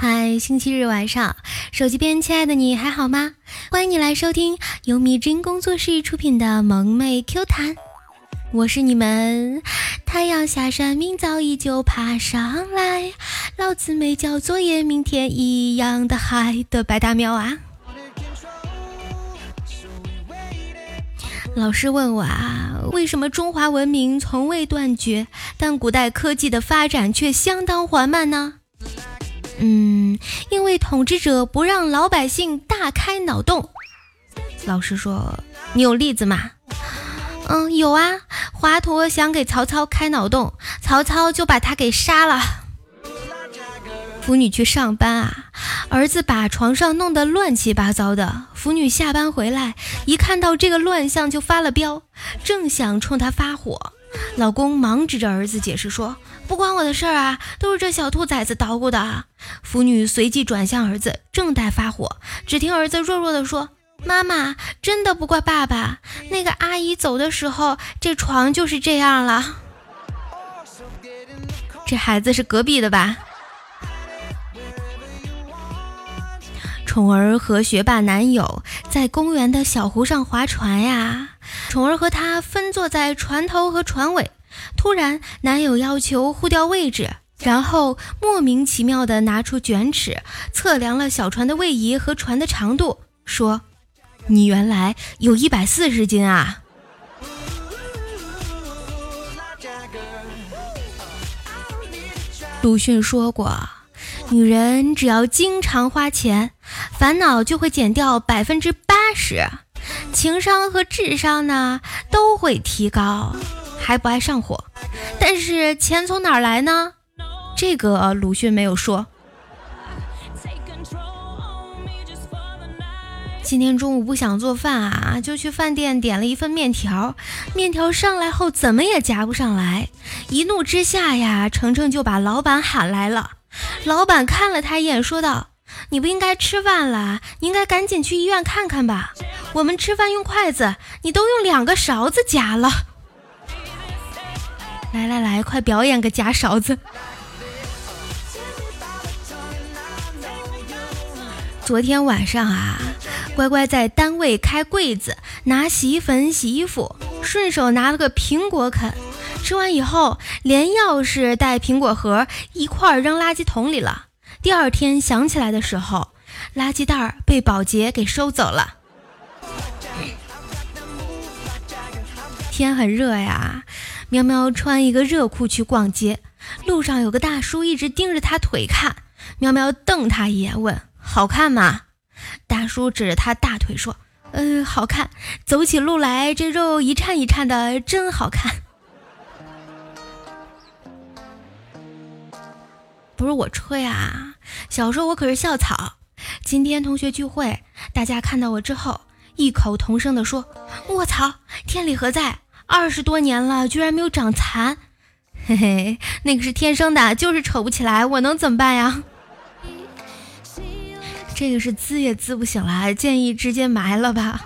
嗨，星期日晚上，手机边亲爱的你还好吗？欢迎你来收听由米真工作室出品的萌妹 Q 弹，我是你们太阳下山，明早依旧爬上来，老子没交作业，明天一样的嗨的白大喵啊！老师问我啊，为什么中华文明从未断绝，但古代科技的发展却相当缓慢呢？嗯，因为统治者不让老百姓大开脑洞。老师说：“你有例子吗？”嗯，有啊。华佗想给曹操开脑洞，曹操就把他给杀了。妇女去上班啊，儿子把床上弄得乱七八糟的。妇女下班回来，一看到这个乱象就发了飙，正想冲他发火，老公忙指着儿子解释说。不关我的事儿啊，都是这小兔崽子捣鼓的。腐女随即转向儿子，正待发火，只听儿子弱弱地说：“妈妈，真的不怪爸爸。那个阿姨走的时候，这床就是这样了。”这孩子是隔壁的吧？宠儿和学霸男友在公园的小湖上划船呀，宠儿和他分坐在船头和船尾。突然，男友要求互调位置，然后莫名其妙地拿出卷尺测量了小船的位移和船的长度，说：“你原来有一百四十斤啊！”鲁迅说过：“女人只要经常花钱，烦恼就会减掉百分之八十，情商和智商呢都会提高。”还不爱上火，但是钱从哪儿来呢？这个鲁迅没有说。今天中午不想做饭啊，就去饭店点了一份面条，面条上来后怎么也夹不上来，一怒之下呀，程程就把老板喊来了。老板看了他一眼，说道：“你不应该吃饭了，你应该赶紧去医院看看吧。我们吃饭用筷子，你都用两个勺子夹了。”来来来，快表演个夹勺子！昨天晚上啊，乖乖在单位开柜子拿洗衣粉洗衣服，顺手拿了个苹果啃。吃完以后，连钥匙带苹果核一块扔垃圾桶里了。第二天想起来的时候，垃圾袋被保洁给收走了。天很热呀。喵喵穿一个热裤去逛街，路上有个大叔一直盯着他腿看。喵喵瞪他一眼，问：“好看吗？”大叔指着他大腿说：“嗯，好看，走起路来这肉一颤一颤的，真好看。”不是我吹啊，小时候我可是校草。今天同学聚会，大家看到我之后，异口同声地说：“卧槽，天理何在？”二十多年了，居然没有长残，嘿嘿，那个是天生的，就是丑不起来，我能怎么办呀？这个是滋也滋不醒来，建议直接埋了吧。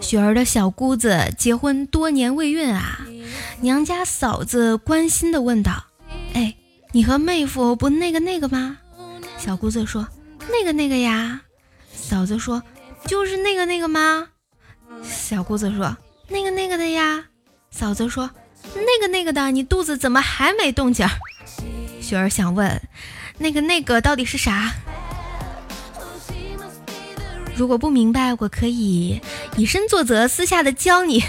雪儿的小姑子结婚多年未孕啊，娘家嫂子关心的问道：“哎，你和妹夫不那个那个吗？”小姑子说。那个那个呀，嫂子说，就是那个那个吗？小姑子说，那个那个的呀。嫂子说，那个那个的，你肚子怎么还没动静？雪儿想问，那个那个到底是啥？如果不明白，我可以以身作则，私下的教你。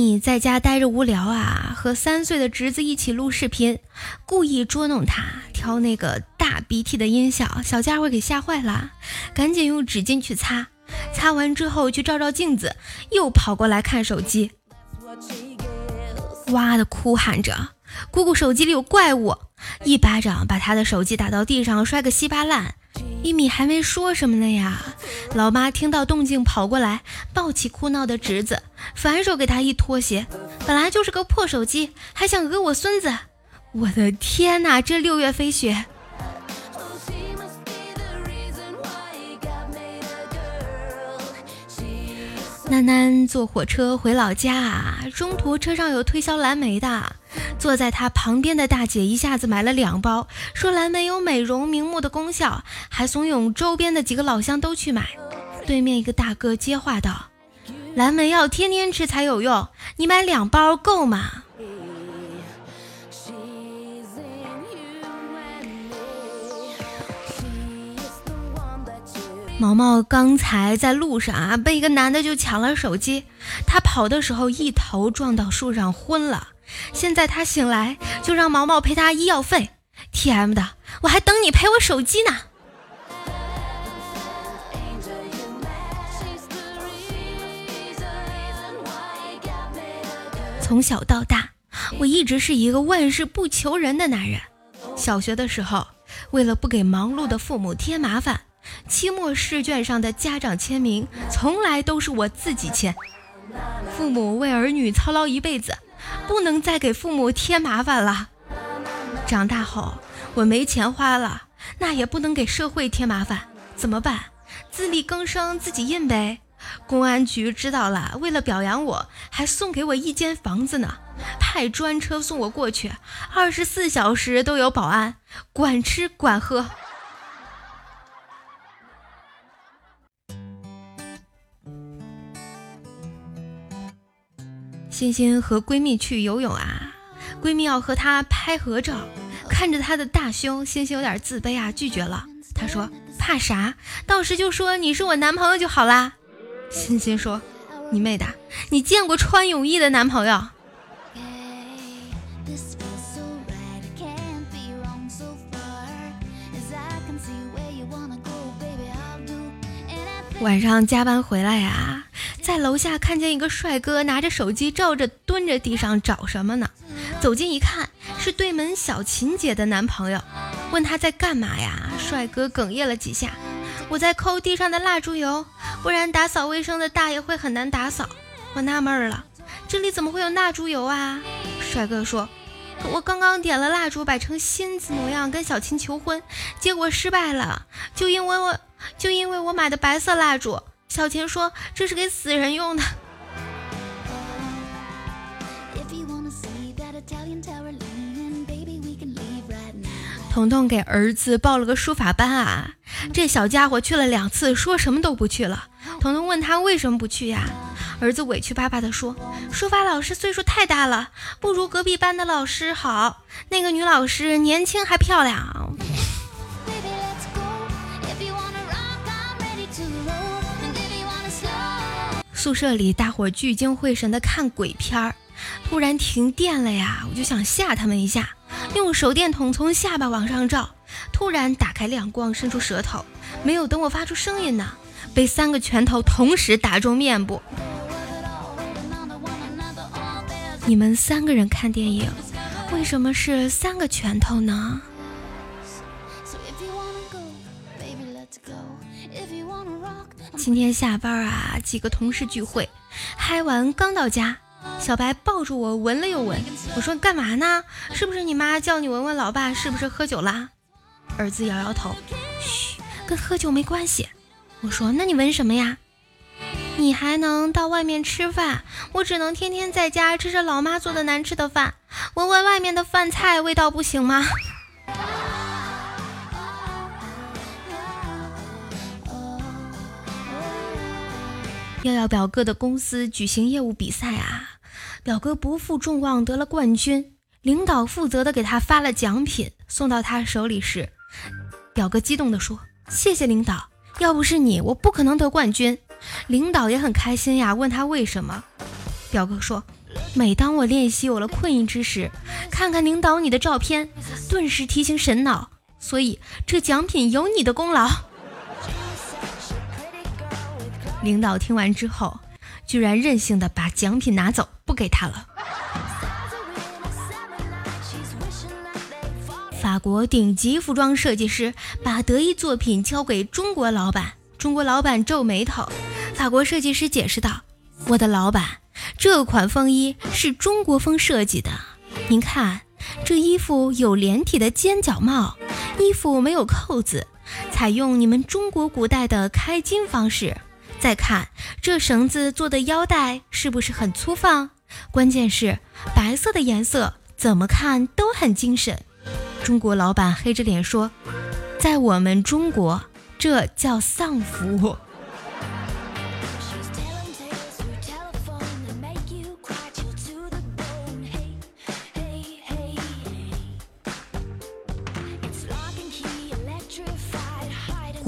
你在家待着无聊啊，和三岁的侄子一起录视频，故意捉弄他，挑那个大鼻涕的音效，小家伙给吓坏了，赶紧用纸巾去擦，擦完之后去照照镜子，又跑过来看手机，哇的哭喊着：“姑姑手机里有怪物！”一巴掌把他的手机打到地上，摔个稀巴烂。一米还没说什么呢呀，老妈听到动静跑过来，抱起哭闹的侄子，反手给他一拖鞋。本来就是个破手机，还想讹我孙子！我的天哪，这六月飞雪！楠楠坐火车回老家啊，中途车上有推销蓝莓的，坐在他旁边的大姐一下子买了两包，说蓝莓有美容明目的功效，还怂恿周边的几个老乡都去买。对面一个大哥接话道：“蓝莓要天天吃才有用，你买两包够吗？”毛毛刚才在路上啊，被一个男的就抢了手机，他跑的时候一头撞到树上昏了。现在他醒来，就让毛毛赔他医药费。T M 的，我还等你赔我手机呢。从小到大，我一直是一个万事不求人的男人。小学的时候，为了不给忙碌的父母添麻烦。期末试卷上的家长签名从来都是我自己签。父母为儿女操劳一辈子，不能再给父母添麻烦了。长大后我没钱花了，那也不能给社会添麻烦，怎么办？自力更生，自己印呗。公安局知道了，为了表扬我，还送给我一间房子呢，派专车送我过去，二十四小时都有保安，管吃管喝。欣欣和闺蜜去游泳啊，闺蜜要和她拍合照，看着她的大胸，欣欣有点自卑啊，拒绝了。她说：“怕啥？到时就说你是我男朋友就好啦。”欣欣说：“你妹的，你见过穿泳衣的男朋友？”晚上加班回来呀。在楼下看见一个帅哥拿着手机照着蹲着地上找什么呢？走近一看，是对门小琴姐的男朋友。问他在干嘛呀？帅哥哽咽了几下，我在抠地上的蜡烛油，不然打扫卫生的大爷会很难打扫。我纳闷了，这里怎么会有蜡烛油啊？帅哥说，我刚刚点了蜡烛摆成心字模样跟小琴求婚，结果失败了，就因为我就因为我买的白色蜡烛。小琴说：“这是给死人用的。”彤彤给儿子报了个书法班啊，这小家伙去了两次，说什么都不去了。彤彤问他为什么不去呀？儿子委屈巴巴地说：“书法老师岁数太大了，不如隔壁班的老师好。那个女老师年轻还漂亮。”宿舍里，大伙聚精会神的看鬼片儿，突然停电了呀！我就想吓他们一下，用手电筒从下巴往上照，突然打开亮光，伸出舌头，没有等我发出声音呢，被三个拳头同时打中面部。你们三个人看电影，为什么是三个拳头呢？今天下班啊，几个同事聚会，嗨完刚到家，小白抱住我闻了又闻。我说干嘛呢？是不是你妈叫你闻闻老爸是不是喝酒啦？儿子摇摇头，嘘，跟喝酒没关系。我说那你闻什么呀？你还能到外面吃饭，我只能天天在家吃着老妈做的难吃的饭，闻闻外面的饭菜味道不行吗？耀耀表哥的公司举行业务比赛啊，表哥不负众望得了冠军。领导负责的给他发了奖品，送到他手里时，表哥激动地说：“谢谢领导，要不是你，我不可能得冠军。”领导也很开心呀，问他为什么。表哥说：“每当我练习有了困意之时，看看领导你的照片，顿时提醒神脑，所以这奖品有你的功劳。”领导听完之后，居然任性的把奖品拿走，不给他了。法国顶级服装设计师把得意作品交给中国老板，中国老板皱眉头。法国设计师解释道：“我的老板，这款风衣是中国风设计的。您看，这衣服有连体的尖角帽，衣服没有扣子，采用你们中国古代的开襟方式。”再看这绳子做的腰带是不是很粗放？关键是白色的颜色，怎么看都很精神。中国老板黑着脸说：“在我们中国，这叫丧服。”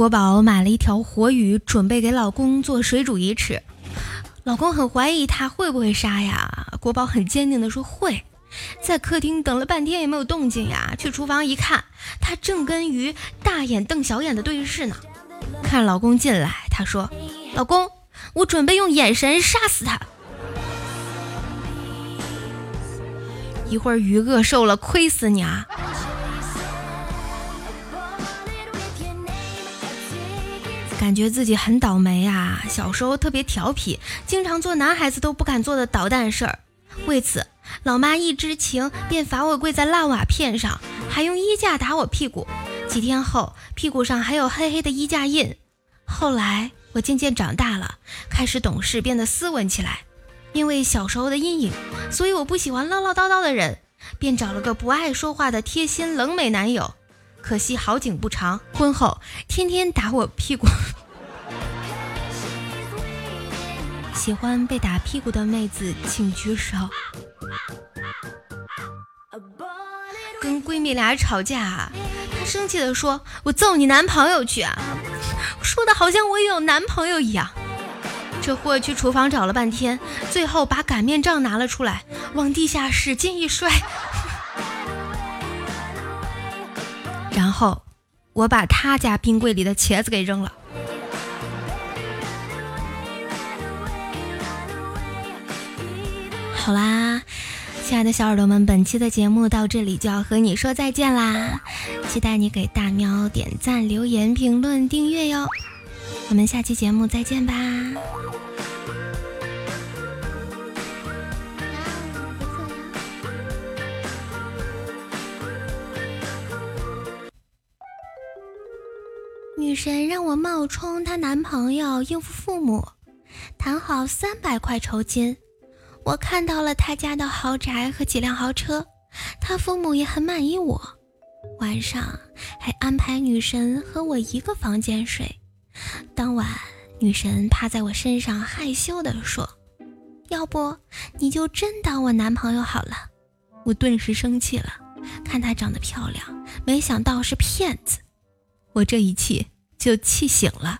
国宝买了一条活鱼，准备给老公做水煮鱼吃。老公很怀疑他会不会杀呀？国宝很坚定地说会。在客厅等了半天也没有动静呀，去厨房一看，他正跟鱼大眼瞪小眼的对视呢。看老公进来，他说：“老公，我准备用眼神杀死他。”一会儿鱼饿瘦了，亏死你啊！感觉自己很倒霉啊！小时候特别调皮，经常做男孩子都不敢做的捣蛋事儿。为此，老妈一知情便罚我跪在烂瓦片上，还用衣架打我屁股。几天后，屁股上还有黑黑的衣架印。后来我渐渐长大了，开始懂事，变得斯文起来。因为小时候的阴影，所以我不喜欢唠唠叨叨的人，便找了个不爱说话的贴心冷美男友。可惜好景不长，婚后天天打我屁股。喜欢被打屁股的妹子请举手。跟闺蜜俩吵架，她生气的说：“我揍你男朋友去啊！”说的好像我有男朋友一样。这货去厨房找了半天，最后把擀面杖拿了出来，往地下使劲一摔。后，我把他家冰柜里的茄子给扔了。好啦，亲爱的小耳朵们，本期的节目到这里就要和你说再见啦！期待你给大喵点赞、留言、评论、订阅哟！我们下期节目再见吧！女神让我冒充她男朋友应付父母，谈好三百块酬金。我看到了他家的豪宅和几辆豪车，他父母也很满意我。晚上还安排女神和我一个房间睡。当晚，女神趴在我身上，害羞地说：“要不你就真当我男朋友好了。”我顿时生气了，看她长得漂亮，没想到是骗子。我这一气就气醒了。